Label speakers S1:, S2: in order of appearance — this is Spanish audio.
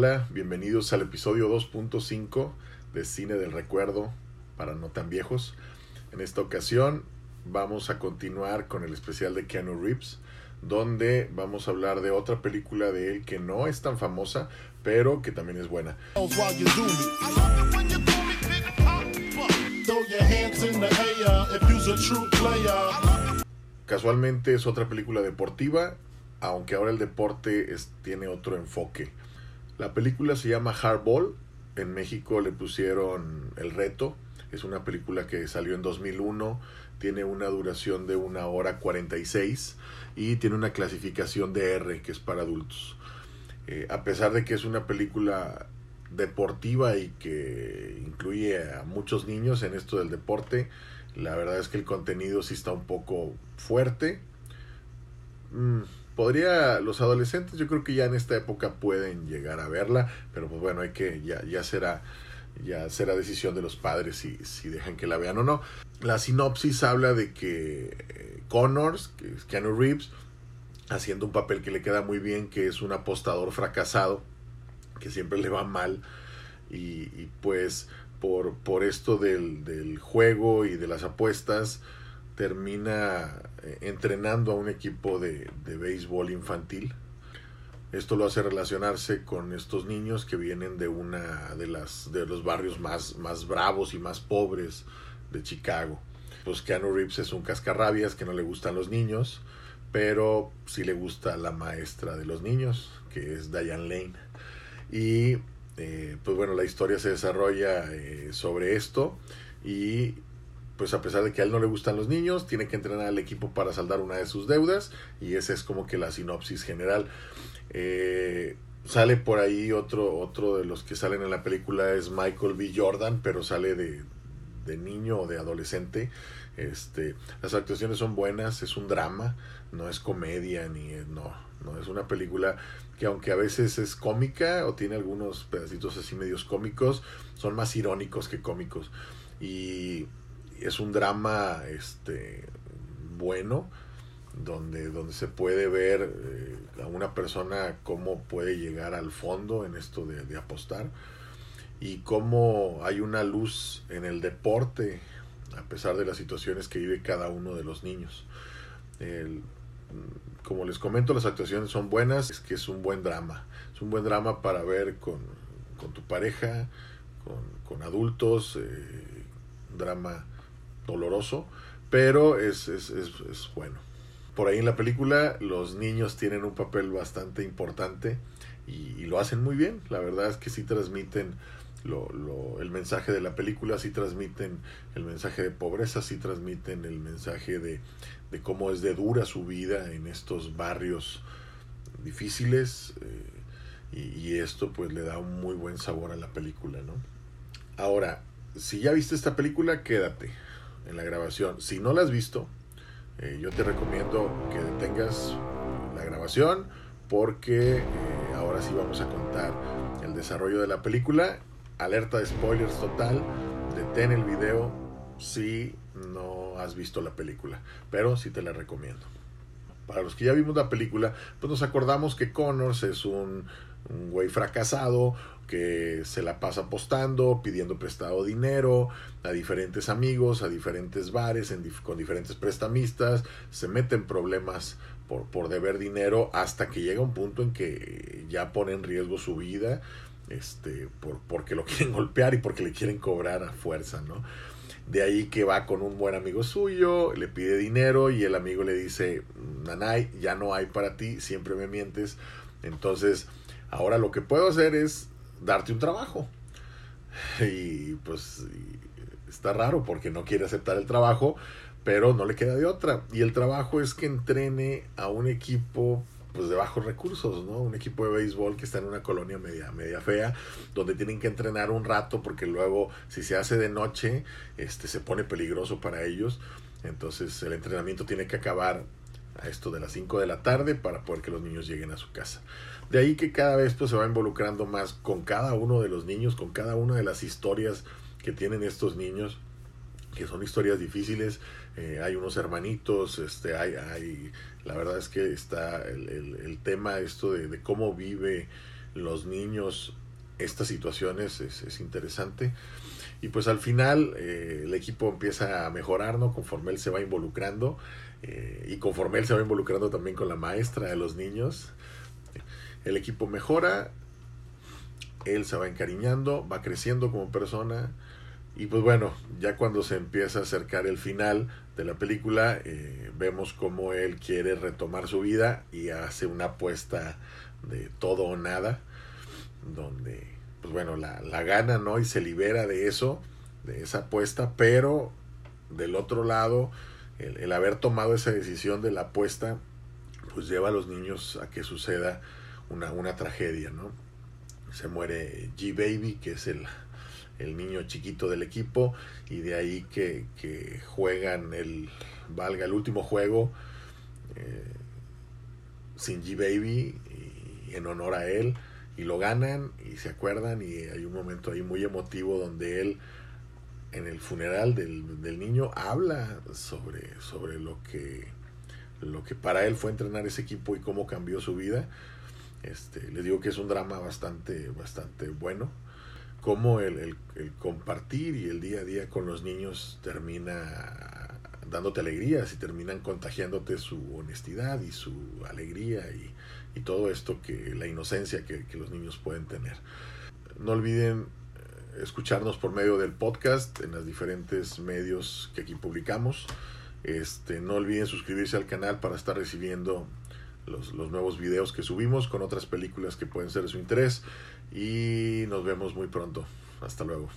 S1: Hola, bienvenidos al episodio 2.5 de Cine del Recuerdo para no tan viejos. En esta ocasión vamos a continuar con el especial de Keanu Reeves, donde vamos a hablar de otra película de él que no es tan famosa, pero que también es buena. Casualmente es otra película deportiva, aunque ahora el deporte es, tiene otro enfoque. La película se llama Hardball, en México le pusieron El Reto, es una película que salió en 2001, tiene una duración de una hora 46 y tiene una clasificación de R, que es para adultos. Eh, a pesar de que es una película deportiva y que incluye a muchos niños en esto del deporte, la verdad es que el contenido sí está un poco fuerte. Mm, podría, los adolescentes yo creo que ya en esta época pueden llegar a verla, pero pues bueno, hay que, ya, ya será ya será decisión de los padres si, si dejan que la vean o no. La sinopsis habla de que eh, Connors, que es Keanu Reeves, haciendo un papel que le queda muy bien, que es un apostador fracasado, que siempre le va mal, y, pues por, por esto del, del, juego y de las apuestas, termina eh, entrenando a un equipo de, de béisbol infantil esto lo hace relacionarse con estos niños que vienen de una de las de los barrios más, más bravos y más pobres de Chicago. Pues Keanu Reeves es un cascarrabias que no le gustan los niños, pero sí le gusta la maestra de los niños, que es Diane Lane. Y eh, pues bueno, la historia se desarrolla eh, sobre esto y pues a pesar de que a él no le gustan los niños, tiene que entrenar al equipo para saldar una de sus deudas y esa es como que la sinopsis general. Eh, sale por ahí otro, otro de los que salen en la película es Michael B. Jordan, pero sale de, de niño o de adolescente. Este, las actuaciones son buenas, es un drama, no es comedia ni no, no es una película que aunque a veces es cómica o tiene algunos pedacitos así medios cómicos, son más irónicos que cómicos y es un drama este bueno donde, donde se puede ver eh, a una persona cómo puede llegar al fondo en esto de, apostar y cómo hay una luz en el deporte a pesar de las situaciones que vive cada uno de los niños. como les comento, las actuaciones son buenas, es que es un buen drama. Es un buen drama para ver con, tu pareja, con, adultos, eh, un drama doloroso, pero es, es, es, bueno por ahí en la película los niños tienen un papel bastante importante y, lo hacen muy bien. La verdad es que sí transmiten lo, el mensaje de la película, sí transmiten el mensaje de pobreza, sí transmiten el mensaje de, de cómo es de dura su vida en estos barrios difíciles eh, y, y, esto pues le da un muy buen sabor a la película, ¿no? Ahora, si ya viste esta película, quédate en la grabación. Si no la has visto, eh, yo te recomiendo que detengas la grabación porque eh, ahora sí vamos a contar el desarrollo de la película. Alerta de spoilers total. Detén el video si no has visto la película, pero sí te la recomiendo. Para los que ya vimos la película, pues nos acordamos que Connors es un, un güey fracasado, que se la pasa apostando, pidiendo prestado dinero a diferentes amigos, a diferentes bares, con diferentes prestamistas, se mete en problemas por, por deber dinero hasta que llega un punto en que ya pone en riesgo su vida, este, por, porque lo quieren golpear y porque le quieren cobrar a fuerza, ¿no? De ahí que va con un buen amigo suyo, le pide dinero y el amigo le dice, Nanay, ya no hay para ti, siempre me mientes. Entonces, ahora lo que puedo hacer es darte un trabajo. Y pues está raro porque no quiere aceptar el trabajo, pero no le queda de otra. Y el trabajo es que entrene a un equipo pues de bajos recursos, ¿no? Un equipo de béisbol que está en una colonia media, media fea, donde tienen que entrenar un rato porque luego si se hace de noche, este se pone peligroso para ellos. Entonces el entrenamiento tiene que acabar a esto de las 5 de la tarde para poder que los niños lleguen a su casa. De ahí que cada vez pues, se va involucrando más con cada uno de los niños, con cada una de las historias que tienen estos niños, que son historias difíciles. Eh, hay unos hermanitos, este, hay, hay, la verdad es que está el, el, tema esto de, de, cómo vive los niños estas situaciones es, es interesante. Y pues al final eh, el equipo empieza a mejorar, ¿no? Conforme él se va involucrando eh, y conforme él se va involucrando también con la maestra de los niños, el equipo mejora, él se va encariñando, va creciendo como persona y pues bueno, ya cuando se empieza a acercar el final de la película, eh, vemos cómo él quiere retomar su vida y hace una apuesta de todo o nada, donde pues bueno, la, la gana, ¿no? Y se libera de eso, de esa apuesta, pero del otro lado, el, el, haber tomado esa decisión de la apuesta, pues lleva a los niños a que suceda una, una tragedia, ¿no? Se muere G-Baby, que es el, el, niño chiquito del equipo, y de ahí que, que juegan el, valga, el último juego eh, sin G-Baby, y en honor a él, y lo ganan y se acuerdan y hay un momento ahí muy emotivo donde él en el funeral del, del, niño habla sobre, sobre lo que lo que para él fue entrenar ese equipo y cómo cambió su vida. Este, les digo que es un drama bastante, bastante bueno. Cómo el, el, el compartir y el día a día con los niños termina dándote alegrías y terminan contagiándote su honestidad y su alegría y, y todo esto que la inocencia que, que, los niños pueden tener. No olviden escucharnos por medio del podcast en los diferentes medios que aquí publicamos. Este, no olviden suscribirse al canal para estar recibiendo los, los nuevos videos que subimos con otras películas que pueden ser de su interés. Y nos vemos muy pronto. Hasta luego.